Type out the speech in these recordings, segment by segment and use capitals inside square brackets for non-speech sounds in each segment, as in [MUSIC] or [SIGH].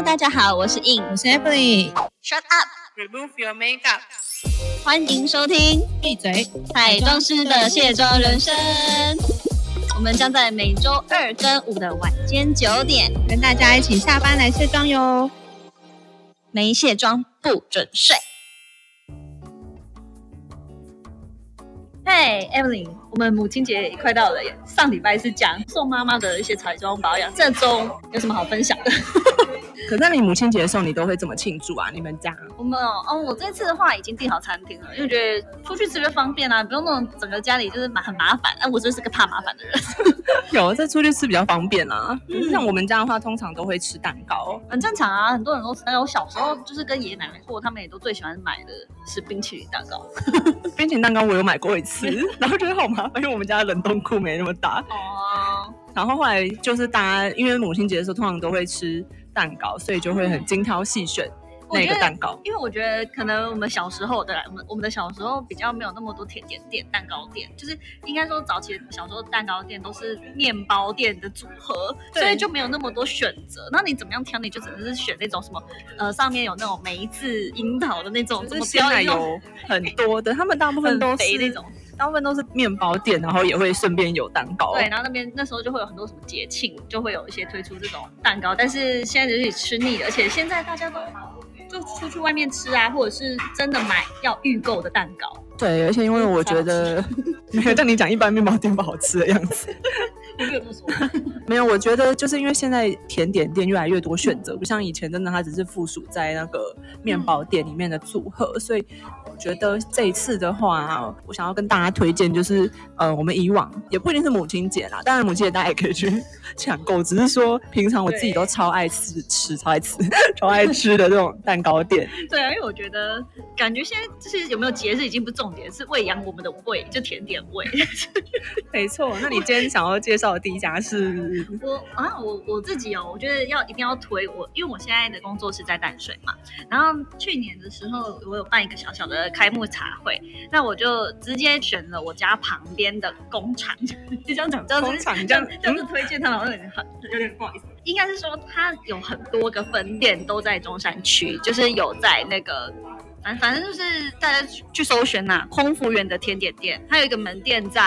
Hello，大家好，我是 In，我是 Emily。Shut up，Remove your makeup。欢迎收听闭嘴！彩妆师的卸妆人生。我们将在每周二跟五的晚间九点，跟大家一起下班来卸妆哟。没卸妆不准睡。嘿、e v e l y n 我们母亲节也快到了耶。上礼拜是讲送妈妈的一些彩妆保养，这周有什么好分享的？[LAUGHS] 可在你母亲节的时候，你都会怎么庆祝啊？你们家？我们哦，哦，我这次的话已经订好餐厅了，因为觉得出去吃就方便啊，不用那种整个家里就是麻很麻烦。哎、我就是个怕麻烦的人。[LAUGHS] [LAUGHS] 有，这出去吃比较方便啦。嗯像我们家的话，通常都会吃蛋糕。很正常啊，很多人都吃。我小时候就是跟爷爷奶奶过，他们也都最喜欢买的是冰淇淋蛋糕。冰淇淋蛋糕我有买过一次，然后觉得好麻烦，因为我们家的冷冻库没那么大。哦，然后后来就是大家因为母亲节的时候通常都会吃蛋糕，所以就会很精挑细选那个蛋糕。因为我觉得可能我们小时候的，我们我们的小时候比较没有那么多甜点店、蛋糕店，就是应该说早期小时候蛋糕店都是面包店的组合，对所以就没有那么多选择。那你怎么样挑？你就只能是选那种什么呃上面有那种梅子、樱桃的那种，就是鲜奶油很多的，他们大部分都是肥那种。大部分都是面包店，然后也会顺便有蛋糕。对，然后那边那时候就会有很多什么节庆，就会有一些推出这种蛋糕，但是现在就是吃腻了，而且现在大家都就出去外面吃啊，或者是真的买要预购的蛋糕。对，而且因为我觉得 [LAUGHS] 没有像你讲一般面包店不好吃的样子，我没有这么说，没有，我觉得就是因为现在甜点店越来越多选择，不像以前真的它只是附属在那个面包店里面的组合，所以我觉得这一次的话，我想要跟大家推荐就是呃，我们以往也不一定是母亲节啦，当然母亲节大家也可以去抢购，只是说平常我自己都超爱吃吃超爱吃 [LAUGHS] 超爱吃的这种蛋糕店，对啊，因为我觉得感觉现在就是有没有节日已经不重点，是喂养我们的胃，就甜点胃。[LAUGHS] 没错。那你今天想要介绍的第一家是？我啊，我我自己哦，我觉得要一定要推我，因为我现在的工作是在淡水嘛。然后去年的时候，我有办一个小小的开幕茶会，那我就直接选了我家旁边的工厂，[LAUGHS] 就这样讲，这样子工厂这这样样这样子推荐他们，好像有点很有点不好意思。应该是说它有很多个分店都在中山区，就是有在那个。反反正就是大家去去搜寻呐、空服员的甜点店，它有一个门店在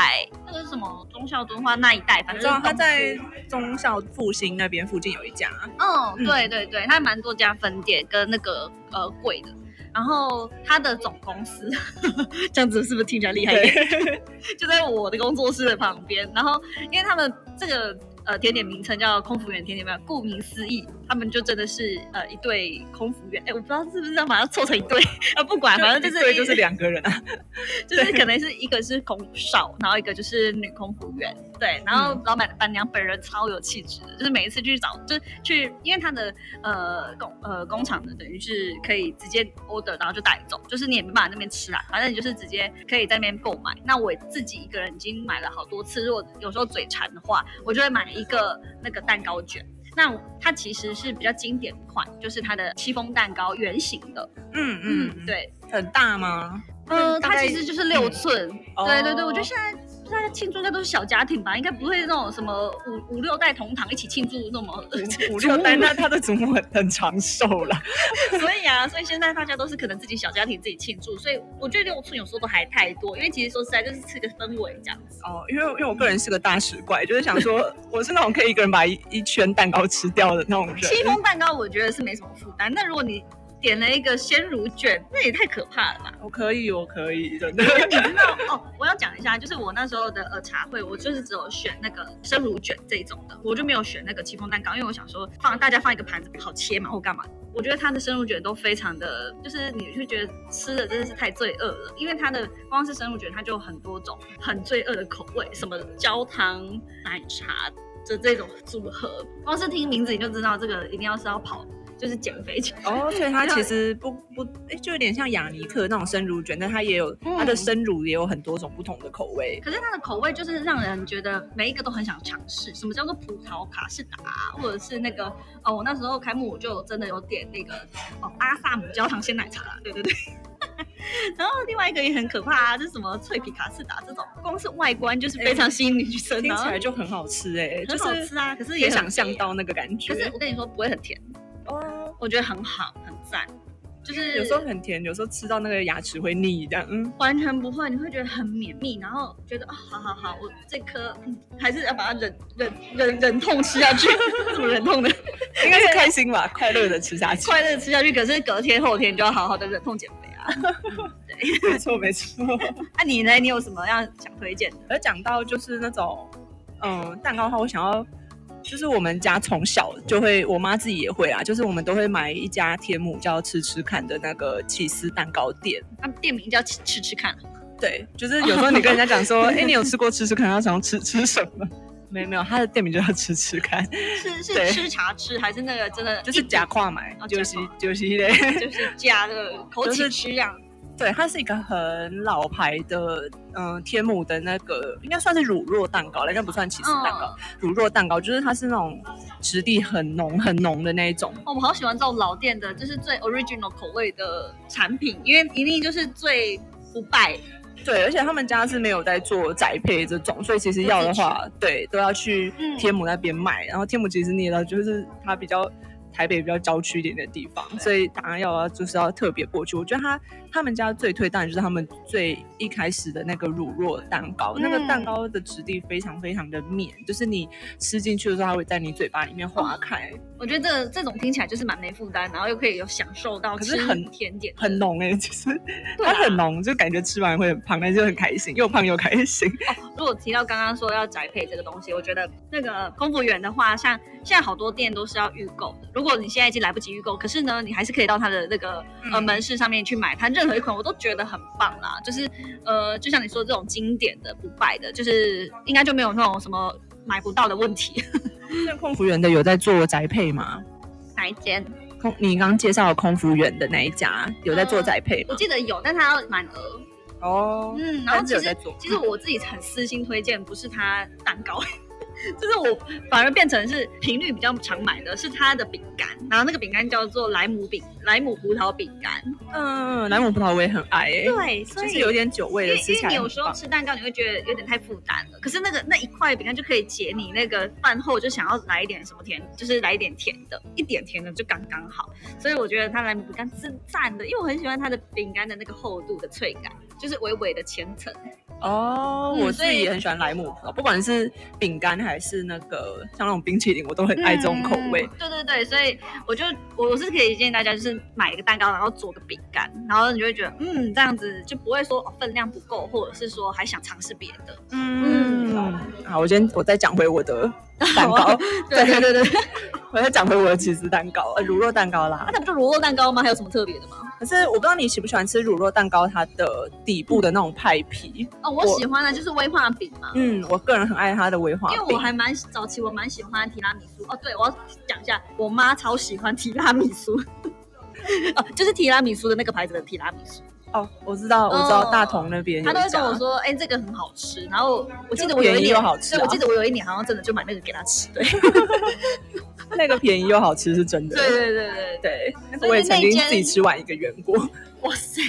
那个是什么忠孝敦化那一带，反正我知道是东他在忠孝复兴那边附近有一家，嗯，嗯。对对对，它蛮多家分店跟那个呃贵的，然后他的总公司 [LAUGHS] 这样子是不是听起来厉害一点？[LAUGHS] 就在我的工作室的旁边。然后因为他们这个呃甜点名称叫空服员甜点面，顾名思义，他们就真的是呃一对空服员。哎，我不知道是不是要把它凑成一对啊，[LAUGHS] 不管，反正就是对，就是两个人啊。[LAUGHS] 就是可能是一个是空少，然后一个就是女空服员，对，然后老板板娘本人超有气质的，就是每一次去找，就是去，因为他的呃工呃工厂的等于是可以直接 order，然后就带走，就是你也没办法那边吃啊，反正你就是直接可以在那边购买。那我自己一个人已经买了好多次，如果有时候嘴馋的话，我就会买一个那个蛋糕卷。那它其实是比较经典款，就是它的戚风蛋糕圆形的，嗯嗯，嗯，，对，很大吗？呃，它其实就是六寸，哦。对对对，我觉得现在大家庆祝应该都是小家庭吧，应该不会那种什么五五六代同堂一起庆祝那么 [LAUGHS] 五六代，那他的祖母很很长寿了。[LAUGHS] 所以啊，所以现在大家都是可能自己小家庭自己庆祝，所以我觉得六寸有时候都还太多，因为其实说实在就是吃个氛围这样子。哦，因为因为我个人是个大食怪，就是想说我是那种可以一个人把一一圈蛋糕吃掉的那种人。戚风蛋糕我觉得是没什么负担，那如果你点了一个鲜乳卷，那也太可怕了吧？我可以，我可以，真的。你知道哦？我要讲一下，就是我那时候的呃茶会，我就是只有选那个生乳卷这一种的，我就没有选那个戚风蛋糕，因为我想说放大家放一个盘子好切嘛，或干嘛。我觉得它的生乳卷都非常的，就是你会觉得吃的真的是太罪恶了，因为它的光是生乳卷它就有很多种很罪恶的口味，什么焦糖奶茶的这种组合，光是听名字你就知道这个一定要是要跑。就是减肥去。哦，所以它其实不不，哎，就有点像雅尼克那种生乳卷，但它也有它的生乳也有很多种不同的口味。可是它的口味就是让人觉得每一个都很想尝试。什么叫做葡萄卡士达，或者是那个哦，我那时候开幕我就真的有点那个哦阿萨姆焦糖鲜奶茶，对对对。[LAUGHS] 然后另外一个也很可怕啊，就是什么脆皮卡士达这种，光是外观就是非常吸引女生，听起来就很好吃哎、[LAUGHS] 很好吃啊。可是也想象到那个感觉。可是我跟你说不会很甜，哦，我觉得很好，很赞。就是有时候很甜，有时候吃到那个牙齿会腻，这样。嗯，完全不会，你会觉得很绵密，然后觉得啊、好好好，我这颗、嗯、还是要把它忍忍忍忍痛吃下去，[LAUGHS] 怎么忍痛的？应该是开心吧，快乐的吃下去。快乐的吃下去，可是隔天后天就要好好的忍痛减肥啊。[LAUGHS] 对没错没错。[LAUGHS] 那、你呢？你有什么样想推荐的？而讲到就是那种，嗯，蛋糕的话，我想要，就是我们家从小就会，我妈自己也会啊，就是我们都会买一家天母叫吃吃看的那个起司蛋糕店。他们店名叫吃吃吃看，对，就是有时候你跟人家讲说，[LAUGHS] 哎、你有吃过吃吃看，他想要吃吃什么？没有没有，他的店名就叫吃吃看，是是吃茶吃还是那个真的就是假跨买哦，就是就是嘞。就是假的口起 [LAUGHS] 就是吃这样？对，它是一个很老牌的，嗯、天母的那个应该算是乳酪蛋糕了，应该不算起司蛋糕。乳酪蛋糕就是它是那种质地很浓很浓的那一种。哦，我好喜欢这种老店的，就是最 original 口味的产品，因为一定就是最不败。对，而且他们家是没有在做宅配这种，所以其实要的话，对，都要去嗯天母那边买。然后天母其实你也知道，就是它比较台北比较郊区一点的地方，所以当然要就是要特别过去。我觉得他他们家最推当然就是他们最一开始的那个乳酪蛋糕，那个嗯蛋糕的质地非常非常的绵，就是你吃进去的时候，它会在你嘴巴里面化开，我觉得这这种听起来就是蛮没负担，然后又可以有享受到吃可是很甜点，很浓哎、其实对啊它很浓，就感觉吃完会很胖，但是又很开心，又胖又开心。如果提到刚刚说要宅配这个东西，我觉得那个空服员的话，像现在好多店都是要预购的。如果你现在已经来不及预购，可是呢，你还是可以到他的那个呃嗯门市上面去买他任何一款，我都觉得很棒啦。就是呃，就像你说这种经典的不败的，就是应该就没有那种什么买不到的问题。那 [LAUGHS] 空服员的有在做宅配吗？哪一间？空，你刚刚介绍的空服员的那一家有在做宅配我？记得有，但他要满额。哦，嗯，然后但是其实有在做。其实我自己很私心推荐，不是他蛋糕，[LAUGHS] 就是我反而变成是频率比较常买的是它的饼干，然后那个饼干叫做莱姆饼，莱姆葡萄饼干。嗯，莱姆葡萄我也很爱诶、对，所以就是有点酒味的，因为因吃起来很为你有时候吃蛋糕，你会觉得有点太负担了。可是那个那一块饼干就可以解你那个饭后就想要来一点什么甜，就是来一点甜的，一点甜的就刚刚好。所以我觉得它莱姆饼干是赞的，因为我很喜欢它的饼干的那个厚度的脆感，就是微微的千层。哦，我自己也很喜欢莱姆葡萄，不管是饼干还是那个像那种冰淇淋，我都很爱这种口味。嗯对对对，所以我就我我是可以建议大家，就是买一个蛋糕，然后做个饼干，然后你就会觉得，嗯，这样子就不会说、哦、分量不够，或者是说还想尝试别的。嗯，好，我先我再讲回我的蛋糕，[LAUGHS] [LAUGHS] 对对对对，[LAUGHS] 我再讲回我的起司蛋糕，呃，乳酪蛋糕啦那。它不就乳酪蛋糕吗？还有什么特别的吗？可是我不知道你喜不喜欢吃乳酪蛋糕，它的底部的那种派皮。哦，我我喜欢的就是威化饼嘛。嗯，我个人很爱它的威化因为我。还蛮早期，我蛮喜欢提拉米苏哦。对，我要讲一下，我妈超喜欢提拉米苏，哦，就是提拉米苏的那个牌子的提拉米苏，哦，我知道，我知道哦大同那边有她都会跟我说，哎、这个很好吃。然后我记得我有一年又好吃啊对，我记得我有一年好像真的就买那个给他吃。对，那个便宜又好吃是真的。对对对对对，我也曾经自己吃完一个圆过，哇塞，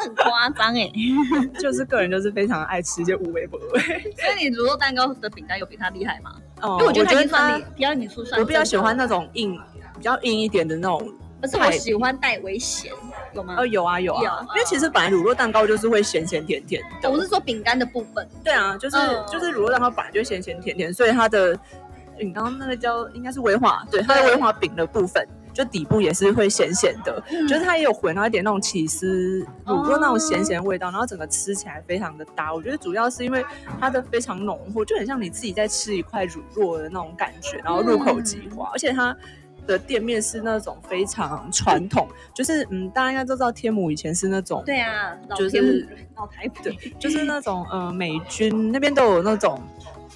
很夸张哎。[LAUGHS] 就是个人就是非常爱吃一些无微不微。所以你乳酪蛋糕的饼干有比他厉害吗？哦因为我觉得它已经它算厉，提拉米苏算我比较喜欢那，那种硬、比较硬一点的那种。可是我喜欢带微咸，有吗？呃，有啊有啊，有因为其实本来乳酪蛋糕就是会咸咸甜甜的。我是说饼干的部分。对啊，就是、嗯就是乳酪蛋糕本来就咸咸甜甜，所以它的你刚刚那个叫应该是威化，对它的威化饼的部分。就底部也是会咸咸的，嗯就是它也有混到一点那种起司乳酪那种咸咸的味道，然后整个吃起来非常的搭。我觉得主要是因为它的非常浓厚，就很像你自己在吃一块乳酪的那种感觉，然后入口即化，而且它。的店面是那种非常传统，就是嗯，大家应该都知道天母以前是那种对啊，就是老台北。对，就是那种呃美军那边都有那种，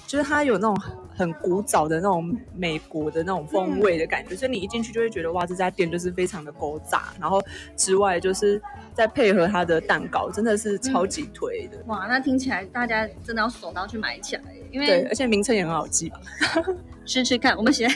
就是它有那种很古早的那种美国的那种风味的感觉，所以你一进去就会觉得哇，这家店就是非常的勾炸，然后之外就是再配合它的蛋糕，真的是超级推的。哇，那听起来大家真的要手刀去买起来，因为对，而且名称也很好记吧？[LAUGHS] [LAUGHS] 吃吃看，我们写在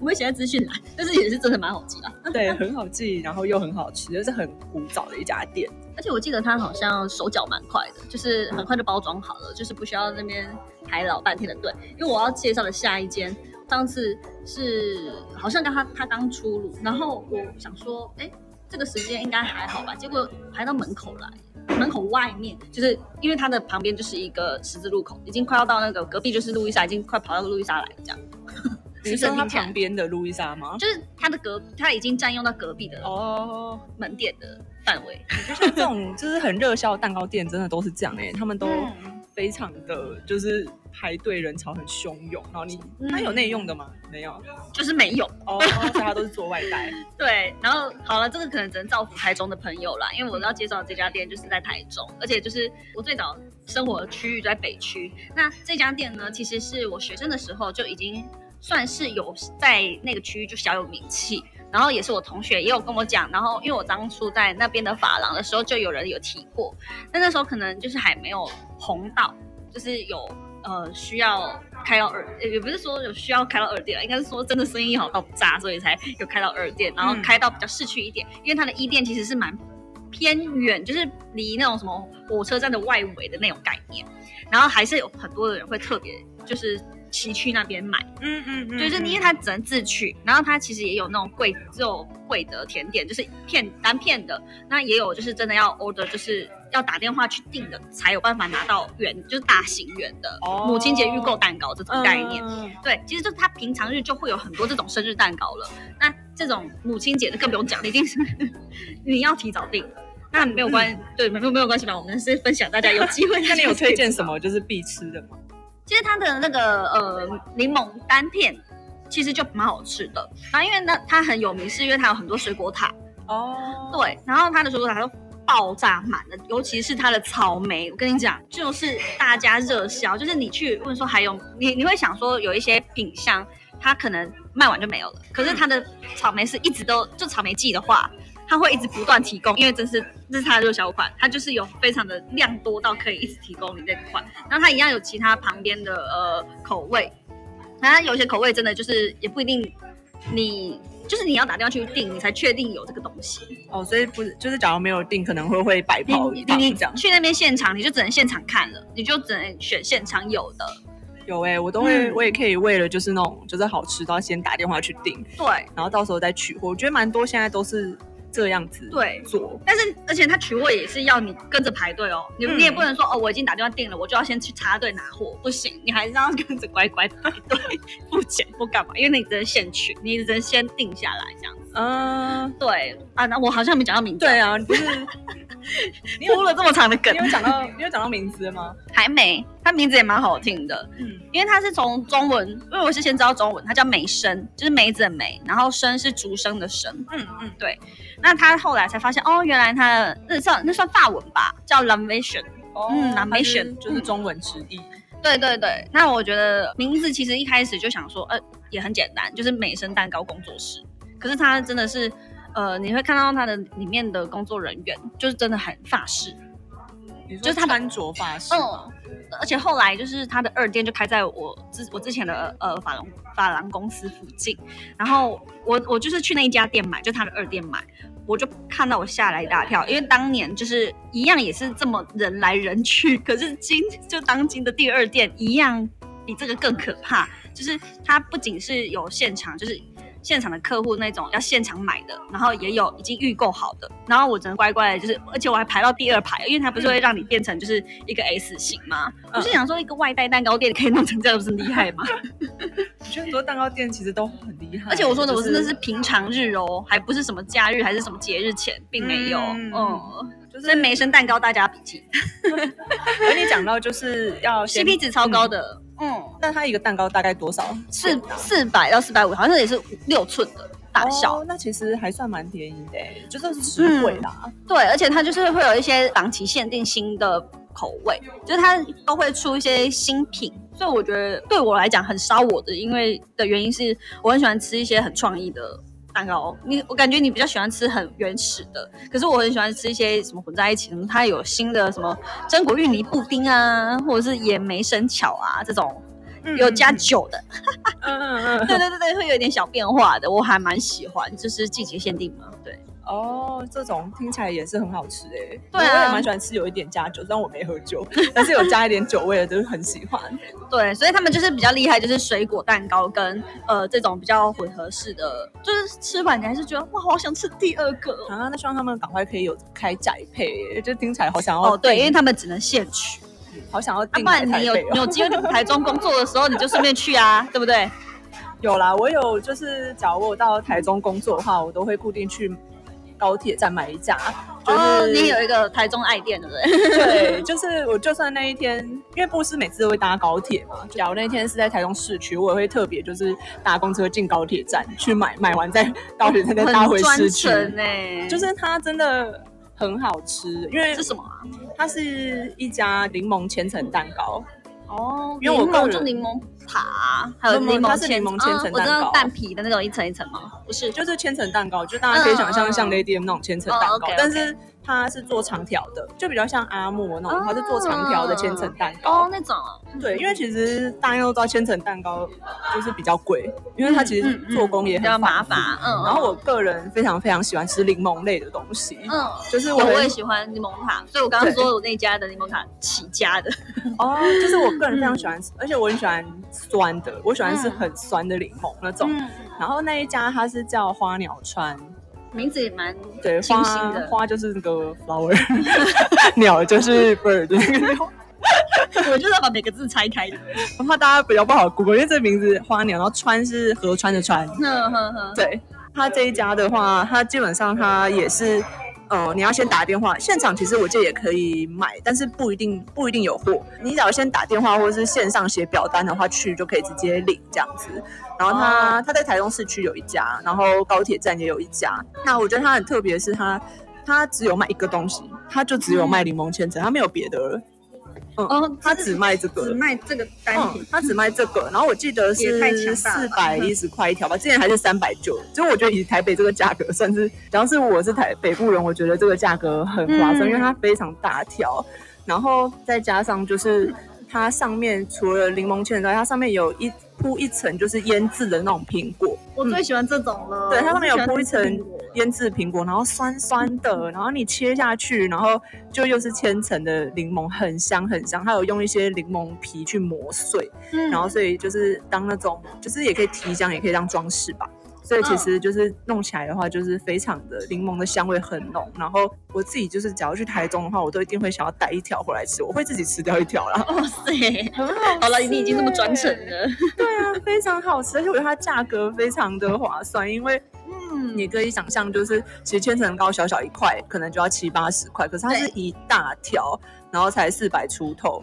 我们写在资讯栏，但是也是真的蛮好记的。[LAUGHS] 对，很好记，然后又很好吃，就是很古早的一家店。[LAUGHS] 而且我记得它好像手脚蛮快的，就是很快就包装好了，就是不需要那边排老半天的队。因为我要介绍的下一间，上次是好像刚他他刚出炉，然后我想说，哎，这个时间应该还好吧？结果排到门口来，门口外面就是因为它的旁边就是一个十字路口，已经快要到那个隔壁就是路易莎，已经快跑到路易莎来了这样。你说他旁边的路易莎吗？就是他的隔，他已经占用到隔壁的哦门店的范围。就像这种就是很热销蛋糕店，真的都是这样哎，他们都非常的就是排队人潮很汹涌。然后你他有内用的吗？没有，就是没有哦，[LAUGHS] 所以他都是做外带。[LAUGHS] 对，然后好了，这个可能只能造福台中的朋友啦，因为我要介绍这家店就是在台中，而且就是我最早生活的区域在北区。那这家店呢，其实是我学生的时候就已经。算是有在那个区域就小有名气，然后也是我同学也有跟我讲，然后因为我当初在那边的发廊的时候，就有人有提过，但那时候可能就是还没有红到，就是有呃需要开到二，也不是说有需要开到二店，应该是说真的生意好到炸，所以才有开到二店，然后开到比较市区一点，因为它的一店其实是蛮偏远，就是离那种什么火车站的外围的那种概念，然后还是有很多的人会特别就是。崎去那边买，嗯嗯嗯，就是因为它只能自取，然后它其实也有那种贵，只有贵的甜点，就是片单片的，那也有就是真的要 order，就是要打电话去订的，才有办法拿到圆，就是大型圆的母亲节预购蛋糕这种概念。对，其实就是它平常日就会有很多这种生日蛋糕了，那这种母亲节的更不用讲，一定是你要提早订，那没有关，对，没有没有关系吧？我们是分享大家有机会。[LAUGHS] 那你有推荐什么就是必吃的吗？其实它的那个呃柠檬单片其实就蛮好吃的，然后因为呢它很有名，是因为它有很多水果塔。哦，对，然后它的水果塔都爆炸满了，尤其是它的草莓，我跟你讲，就是大家热销，就是你去问说还有你你会想说有一些品相它可能卖完就没有了，可是它的草莓是一直都就草莓季的话。他会一直不断提供，因为这是这是他的热销款，它就是有非常的量多到可以一直提供你这款。然后它一样有其他旁边的呃口味，它有些口味真的就是也不一定，你就是你要打电话去订，你才确定有这个东西。哦，所以不是就是假如没有订，可能会会白跑一趟这样。去那边现场，你就只能现场看了，你就只能选现场有的。有哎，我都会，我也可以为了就是那种就是好吃，都要先打电话去订。对，然后到时候再取货。我觉得蛮多现在都是。这样子对。做，但是而且他取货也是要你跟着排队哦，你你也不能说哦，我已经打电话订了，我就要先去插队拿货，[LAUGHS] 不行，你还是要跟着乖乖排队 [LAUGHS] 付钱不干嘛，因为你只能现取，你只能先定下来这样。子。嗯，对啊，那我好像没讲到名字。对啊，不是 [LAUGHS] 铺了这么长的梗，你有讲到你有讲到名字吗？[LAUGHS] 还没，他名字也蛮好听的，嗯，因为他是从中文，因为我是先知道中文，他叫梅生，就是梅子的梅，然后生是竹生的生，嗯嗯，对。那他后来才发现，哦，原来他那算那算法文吧，叫 Lamation，嗯，Lamation 就是中文直译。对对对，那我觉得名字其实一开始就想说，呃，也很简单，就是美声蛋糕工作室。可是他真的是，呃，你会看到他的里面的工作人员，就是真的很法式，就是他穿着法式。嗯，而且后来就是他的二店就开在我之我之前的呃法郎法郎公司附近，然后我我就是去那一家店买，就他的二店买。我就看到我吓了一大跳，因为当年就是一样也是这么人来人去，可是今就当今的第二店一样比这个更可怕，就是它不仅是有现场，就是。现场的客户那种要现场买的，然后也有已经预购好的，然后我只能乖乖的，就是而且我还排到第二排，因为它不是会让你变成就是一个 S 型吗？我是想说一个外带蛋糕店可以弄成这样，不是厉害吗？我觉得很多蛋糕店其实都很厉害，而且我说的我真的是平常日哦，还不是什么假日还是什么节日前，并没有，嗯，就是梅生蛋糕大家笔记。而你讲到就是要 CP 值超高的。嗯，那它一个蛋糕大概多少？四四百到四百五，好像也是六寸的大小。那其实还算蛮便宜的，就是实惠啦。对，而且它就是会有一些档期限定新的口味，就是它都会出一些新品，所以我觉得对我来讲很烧我的，因为的原因是我很喜欢吃一些很创意的。蛋糕，你我感觉你比较喜欢吃很原始的，可是我很喜欢吃一些什么混在一起，它有新的什么榛果芋泥布丁啊，或者是野莓生巧啊这种有加酒的，[LAUGHS] 嗯嗯嗯，对对对对，会有一点小变化的，我还蛮喜欢，就是季节限定嘛，对。哦，这种听起来也是很好吃哎。对啊我也蛮喜欢吃有一点加酒，虽然我没喝酒，但是有加一点酒味的，就是很喜欢。[LAUGHS] 对，所以他们就是比较厉害，就是水果蛋糕跟呃这种比较混合式的，就是吃完你还是觉得哇，好想吃第二个哦。啊，那希望他们赶快可以有开宅配耶，就听起来好想要哦，对，因为他们只能现取，好想要啊，订不然你有你有机会去台中工作的时候，你就顺便去啊，对不对？有啦，我有就是，假如我到台中工作的话，我都会固定去高铁站买一架，就是、哦，你有一个台中爱店，对不对？对，就是我就算那一天，因为布斯每次都会搭高铁嘛，假如那天是在台中市区，我也会特别就是搭公车进高铁站去买，买完再高铁站再搭回市区，就是它真的很好吃，因为是什么啊？它是一家柠檬千层蛋糕，哦，因为我柠檬个人就柠檬塔，还有柠檬千层嗯我知道蛋糕。蛋皮的那种一层一层吗？不是，就是千层蛋糕，就大家可以想象像 Lady M 那种千层蛋哦糕但是它是做长条的，就比较像阿莫那种，它是做长条的千层蛋糕。哦，那种对，因为其实大家都知道千层蛋糕就是比较贵，因为它其实做工也比较很麻烦，嗯，然后我个人非常非常喜欢吃柠檬类的东西，嗯，就是我很我我也喜欢柠檬塔，所以我刚刚说我那家的柠檬塔起家的，哦，就是我个人非常喜欢吃，而且我很喜欢酸的，我喜欢吃嗯。很酸的柠檬那种。嗯，然后那一家它是叫花鸟川，名字也蛮对，花花就是那个 flower，[LAUGHS] 鸟就是 bird 那个鸟。[LAUGHS] 我就是要把每个字拆开的，我怕大家比较不好 Google，因为这名字花鸟，然后川是河川的川。对，它这一家的话，它基本上它也是，呃，你要先打电话，现场其实我记得也可以买，但是不一定不一定有货。你只要先打电话或者是线上写表单的话，去就可以直接领这样子。然后他他在台中市区有一家，然后高铁站也有一家。那我觉得他很特别的是它。它只有卖一个东西，它就只有卖柠檬千层，它没有别的了。嗯，哦，他只卖这个，只卖这个单品。嗯，，他只卖这个，然后我记得是四百一十块一条吧，之前还是三百九，就我觉得以台北这个价格算是，只要是我是台北部人，我觉得这个价格很划算，嗯。因为它非常大条，然后再加上就是它上面除了柠檬芡之外，它上面有一铺一层就是腌制的那种苹果，我最喜欢这种了，对，它上面有铺一层腌制苹果，然后酸酸的，然后你切下去，然后就又是千层的柠檬，很香很香。它有用一些柠檬皮去磨碎，嗯然后所以就是当那种，就是也可以提香，也可以当装饰吧。所以其实就是弄起来的话，就是非常的柠檬的香味很浓。然后我自己就是只要去台中的话，我都一定会想要带一条回来吃，我会自己吃掉一条啦。哇塞，[LAUGHS] 很好好了，你已经这么专程了，对啊，非常好吃，而且我觉得它价格非常的划算，因为嗯，你可以想象，就是其实千层糕小小一块，可能就要七八十块，可是它是一大条，然后才四百出头。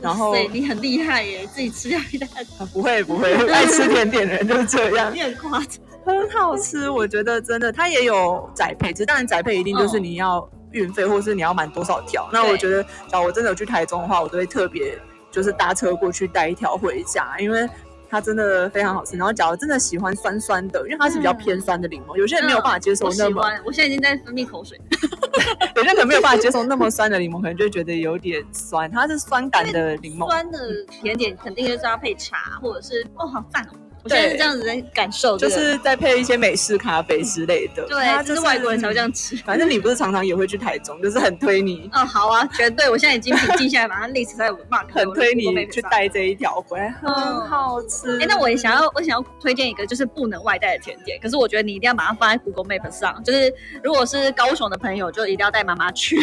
然后你很厉害耶，自己吃掉一大条，啊不会不会，爱吃甜点的人就是这样，[LAUGHS] 你很夸张。很好吃。我觉得真的，它也有宅配，只是当然宅配一定就是你要运费，或是你要买多少条。那我觉得，假如我真的有去台中的话，我都会特别就是搭车过去带一条回家，因为。它真的非常好吃，然后假如真的喜欢酸酸的，因为它是比较偏酸的柠檬，有些人没有办法接受我喜那么欢，我现在已经在分泌口水。[LAUGHS] 有些人可能没有办法接受那么酸的柠檬，可能就觉得有点酸。它是酸感的柠檬，酸的甜点肯定就是要配茶，或者是哦，好赞哦！我现在是这样子在感受这就，是在配一些美式咖啡之类的。对，就就是外国人才会这样吃。反正你不是常常也会去台中，就是很推你，哦，好啊，绝对！我现在已经笔记下来，把它 list 在我的 mark，很推你。去带这一条回来，很好吃。哎、那我也想要，我想要推荐一个就是不能外带的甜点，可是我觉得你一定要把它放在 Google Map 上。就是如果是高雄的朋友，就一定要带妈妈去。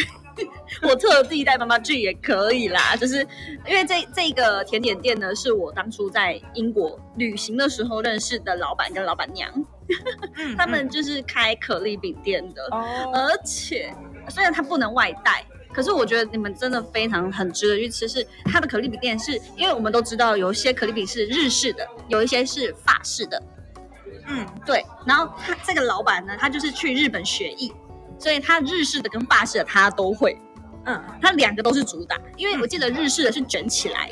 [LAUGHS] 我特地带妈妈去也可以啦，就是因为这这个甜点店呢，是我当初在英国旅行的时候认识的老板跟老板娘，嗯 [LAUGHS] 他们就是开可丽饼店的，哦，而且虽然它不能外带，可是我觉得你们真的非常很值得去吃。是它的可丽饼店是，因为我们都知道有一些可丽饼是日式的，有一些是法式的，嗯，对。然后他这个老板呢，他就是去日本学艺，所以他日式的跟法式的他都会，嗯，他两个都是主打。因为我记得日式的是卷起来。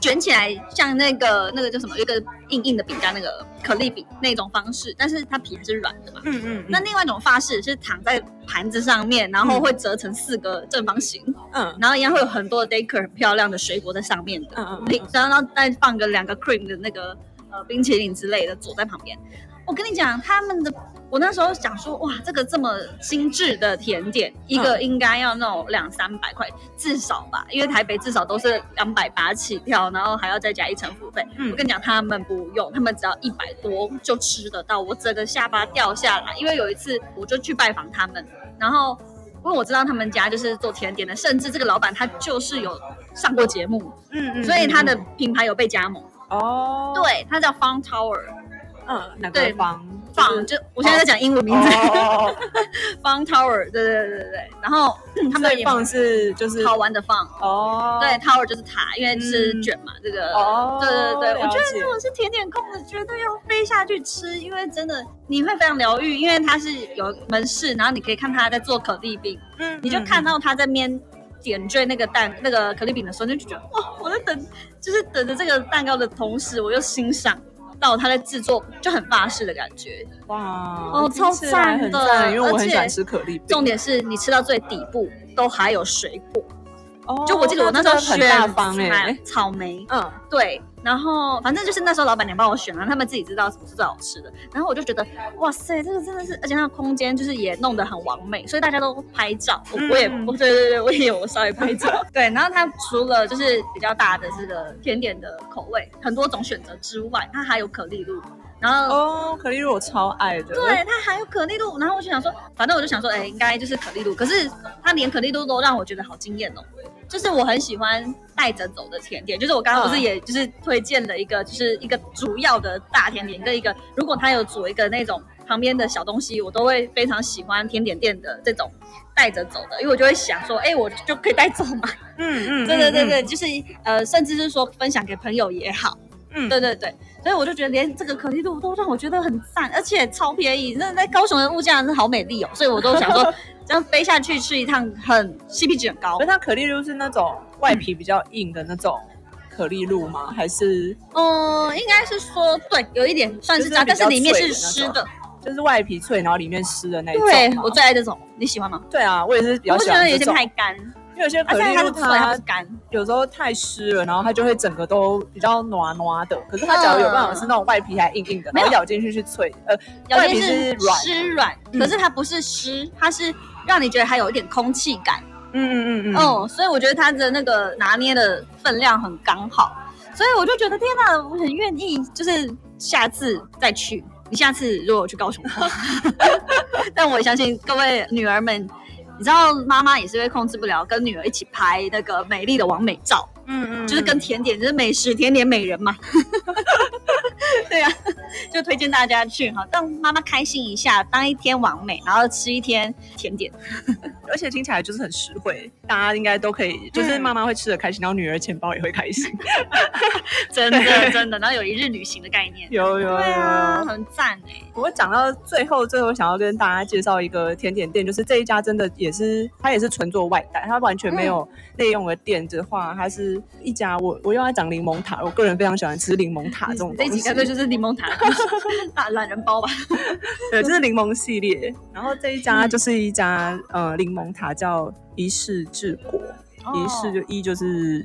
卷起来像那个那个叫什么，有一个硬硬的饼干，那个可丽饼那种方式，但是它皮还是软的嘛。嗯嗯，那另外一种法式是躺在盘子上面，然后会折成四个正方形，嗯然后一样会有很多的 decor 很漂亮的水果在上面的，嗯嗯然后然后再放个两个 cream 的那个呃冰淇淋之类的坐在旁边。我跟你讲，他们的我那时候想说，哇，这个这么精致的甜点，一个应该要那种两三百块至少吧，因为台北至少都是两百八起跳，然后还要再加一层服务费。嗯我跟你讲，他们不用，他们只要一百多就吃得到，我整个下巴掉下来。因为有一次我就去拜访他们，然后因为我知道他们家就是做甜点的，甚至这个老板他就是有上过节目，嗯嗯所以他的嗯品牌有被加盟。哦，，对，他叫 Fun Tower，嗯，哪对个方放就我现在在讲英文名字、哦，[LAUGHS] Fun Tower，对对对对对。然后他们也放是就是好玩的放，哦，对，Tower 就是塔，因为是嗯。卷嘛，这个。哦，对对对，我觉得如果是甜点控的，绝对要飞下去吃，因为真的你会非常疗愈，因为它是有门市，然后你可以看他在做可丽饼，嗯你就看到他在面点缀那个蛋那个可丽饼的时候，你就觉得哇，我在等，就是等着这个蛋糕的同时，我又欣赏到他在制作，就很法式的感觉。哇，哦超赞的，因为我很喜欢而且吃可丽饼。重点是你吃到最底部都还有水果，哦就我记得我那时候选草莓，嗯，对，然后反正就是那时候老板娘帮我选了，他们自己知道什么是最好吃的，然后我就觉得哇塞，这个真的是，而且它的空间就是也弄得很完美，所以大家都拍照，我 [LAUGHS] 我也嗯我对对对，我也有稍微拍照，[LAUGHS] 对，然后它除了就是比较大的这个甜点的口味，很多种选择之外，它还有可丽露，然后。哦，可丽露我超爱的，对，它还有可丽露，然后我就想说，反正我就想说，哎，应该就是可丽露。可是它连可丽露都让我觉得好惊艳哦，就是我很喜欢带着走的甜点，就是我刚刚不是嗯也就是推荐了一个，就是一个主要的大甜点跟一个，如果它有煮一个那种旁边的小东西，我都会非常喜欢甜点店的这种带着走的，因为我就会想说，哎，我就可以带走嘛。嗯 [LAUGHS] 嗯，对对对嗯对，，就是呃，甚至是说分享给朋友也好。嗯，对对对，所以我就觉得连这个可丽露都让我觉得很赞，而且超便宜。真的在高雄的物价真的好美丽哦，所以我都想说这样飞下去吃一趟很 CP 值很高可是。它可丽露是那种外皮比较硬的那种可丽露吗？还是嗯，应该是说对，有一点算是这样，就是比较但是里面是湿的。就是外皮脆，然后里面湿的那一种？对我最爱这种，你喜欢吗？对啊，我也是比较我觉得有些太干，因为有些可丽露它它是干。有时候太湿了，然后它就会整个都比较糯糯的。可是它只要有办法是那种外皮还硬硬的，然后咬进去是脆，呃，外皮有些是软，湿软，嗯可是它不是湿，它是让你觉得还有一点空气感。嗯嗯嗯嗯，哦，所以我觉得它的那个拿捏的分量很刚好，所以我就觉得天哪，我很愿意，就是下次再去。你下次如果去高雄 [LAUGHS] 但我相信各位女儿们，你知道妈妈也是会控制不了，跟女儿一起拍那个美丽的完美照，嗯嗯，就是跟甜点，就是美食甜点美人嘛。[LAUGHS] 对啊，[LAUGHS] 就推荐大家去哈，让妈妈开心一下，当一天完美，然后吃一天甜点。[LAUGHS] 而且听起来就是很实惠，大家应该都可以，就是嗯妈妈会吃的开心，然后女儿钱包也会开心。真的真的，然后有一日旅行的概念。有有对啊，有。很赞哎。我讲到最后，最后想要跟大家介绍一个甜点店，就是这一家真的也是，它也是纯做外带，它完全没有内用的店的话，它是一家我我又要讲柠檬塔，我个人非常喜欢吃柠檬塔这种东西这一集干。脆就是柠檬塔，[LAUGHS] 大懒人包吧。对，这是柠檬系列。然后这一家就是一家、呃柠檬塔，叫一世治国。一世就一就是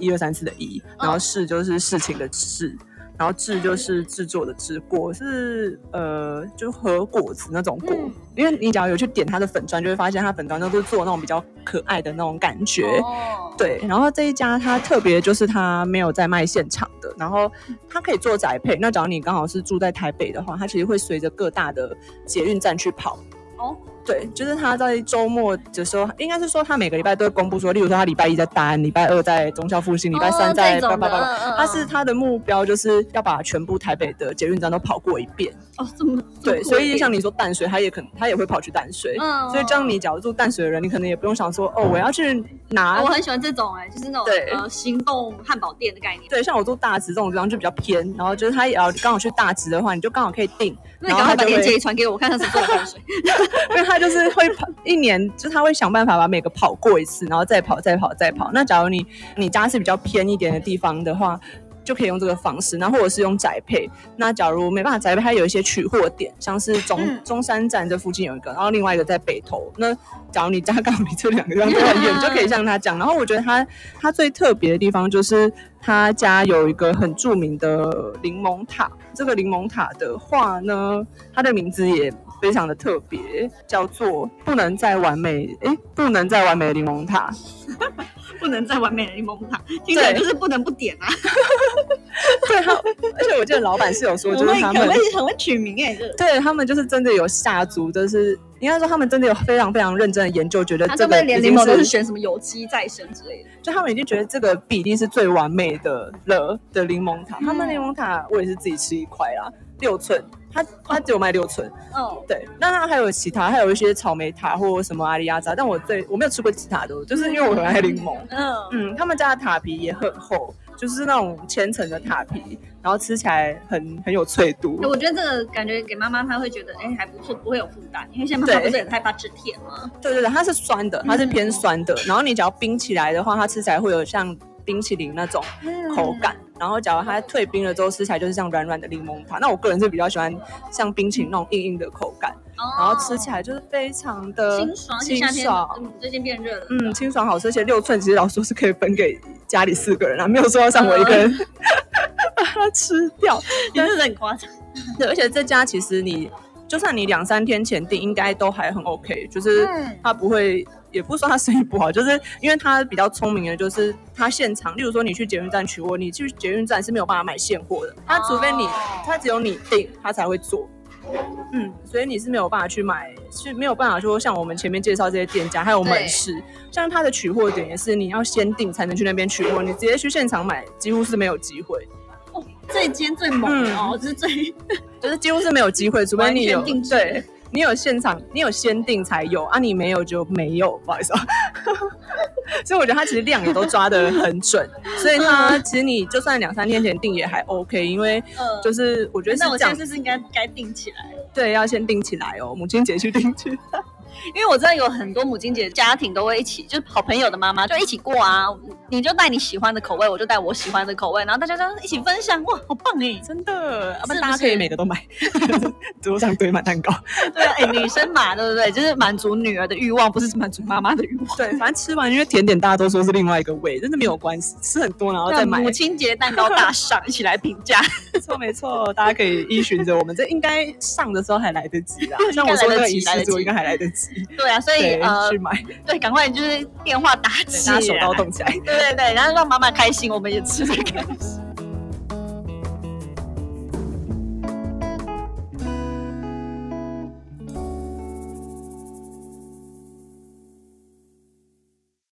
一二三四的一，然后事就是事情的事，然后制就是制作的制，果是呃就和果子那种果。嗯因为你只要有去点它的粉砖，就会发现它粉砖都是做那种比较可爱的那种感觉。哦，对，然后这一家它特别就是它没有在卖现场的，然后它可以做宅配。那假如你刚好是住在台北的话，它其实会随着各大的捷运站去跑。哦，对，就是他在周末的时候，应该是说他每个礼拜都会公布说，例如说他礼拜一在大安，礼拜二在中校复兴，礼拜三在哦这种的叭叭叭叭。嗯嗯他是他的目标就是要把全部台北的捷运站都跑过一遍。哦这么对，所以像你你说淡水，他也可能他也会跑去淡水。嗯所以这样你假如住淡水的人，你可能也不用想说哦，我要去拿我很喜欢这种哎，就是那种对呃行动汉堡店的概念。对，像我住大直这种地方就比较偏，然后就是他也要刚好去大直的话，你就刚好可以定，那你赶快把链接传给我，我看他是做淡水。[LAUGHS] [LAUGHS] 他就是会跑一年，就他会想办法把每个跑过一次，然后再跑再跑再跑。那假如你你家是比较偏一点的地方的话，就可以用这个方式，那或者是用宅配。那假如没办法宅配，它有一些取货点，像是中、嗯中山站这附近有一个，然后另外一个在北投。那假如你家刚好离这两个地方都很远，你就可以像他讲。然后我觉得他他最特别的地方就是他家有一个很著名的柠檬塔。这个柠檬塔的话呢，它的名字也非常的特别，叫做“不能再完美”，诶，不能再完美的柠檬塔。[LAUGHS] 不能再完美的柠檬塔，听起来就是不能不点啊。[LAUGHS] 对，他而且我记得老板是有说，[LAUGHS] 就是他们会很会很会取名哎，这对他们就是真的有下足，就是应该说他们真的有非常非常认真的研究，觉得他这个柠檬都是是选什么有机再生之类的？就他们已经觉得这个比例是最完美的了的柠檬塔。他们嗯柠檬塔我也是自己吃一块啦，六寸，它它只有卖六寸。嗯，对，那它还有其他，还有一些草莓塔或什么阿里亚扎，但我最我没有吃过其他的，就是因为我很爱柠檬。嗯，嗯，他们家的塔皮也很厚，就是那种千层的塔皮，然后吃起来很很有脆度。我觉得这个感觉给妈妈，她会觉得哎还不错，不会有负担，因为现在妈妈对不是很害怕吃甜吗？对对对，它是酸的，它是偏嗯酸的。然后你只要冰起来的话，它吃起来会有像冰淇淋那种口感。然后假如它退冰了之后，吃起来就是像软软的柠檬塔。那我个人是比较喜欢像冰淇淋那种硬硬的口感，然后吃起来就是非常的哦清爽，清爽。嗯最近变热了，嗯，清爽好吃，而且六寸其实老实说是可以分给家里四个人啊，没有说要让我一个人 [LAUGHS] 把它吃掉。你真的很夸张。对，而且这家其实你就算你两三天前订，应该都还很 OK，就是嗯他不会，也不是说他生意不好，就是因为他比较聪明的，就是他现场，例如说你去捷运站取货，你去捷运站是没有办法买现货的，他除非你，哦他只有你订，他才会做。嗯，所以你是没有办法去买，是没有办法说像我们前面介绍这些店家，还有门市，像他的取货点也是你要先订才能去那边取货，你直接去现场买几乎是没有机会。哦，最尖最猛哦，就是最就是几乎是没有机会，除非你有定对，你有现场，你有先定才有啊，你没有就没有，不好意思啊。[LAUGHS] 所以我觉得他其实量也都抓得很准，所以他其实你就算两三天前定也还 OK，因为呃，就是我觉得是这样那我现在，是不是应该该定起来？对，要先定起来哦，母亲节去定去。因为我知道有很多母亲节家庭都会一起，就是好朋友的妈妈就一起过啊。你就带你喜欢的口味，我就带我喜欢的口味，然后大家就一起分享，哇，好棒哎！真的，啊不是大家可以每个都买，[LAUGHS] 桌上堆满蛋糕。[LAUGHS] 对啊，哎，女生嘛，对不对？就是满足女儿的欲望，不是满足妈妈的欲望。对，反正吃完，因为甜点大家都说是另外一个味，真的没有关系，吃很多然后再买。母亲节蛋糕大赏，一起来评价。[LAUGHS] 没错没错，大家可以依循着我们，这应该上的时候还来得及啦。像我说那个仪及来得及式桌应该还来得及，对啊，所以，呃去，买，对，赶快就是电话打起来，手刀动起来。对对对，然后让妈妈开心，我们也吃的开心。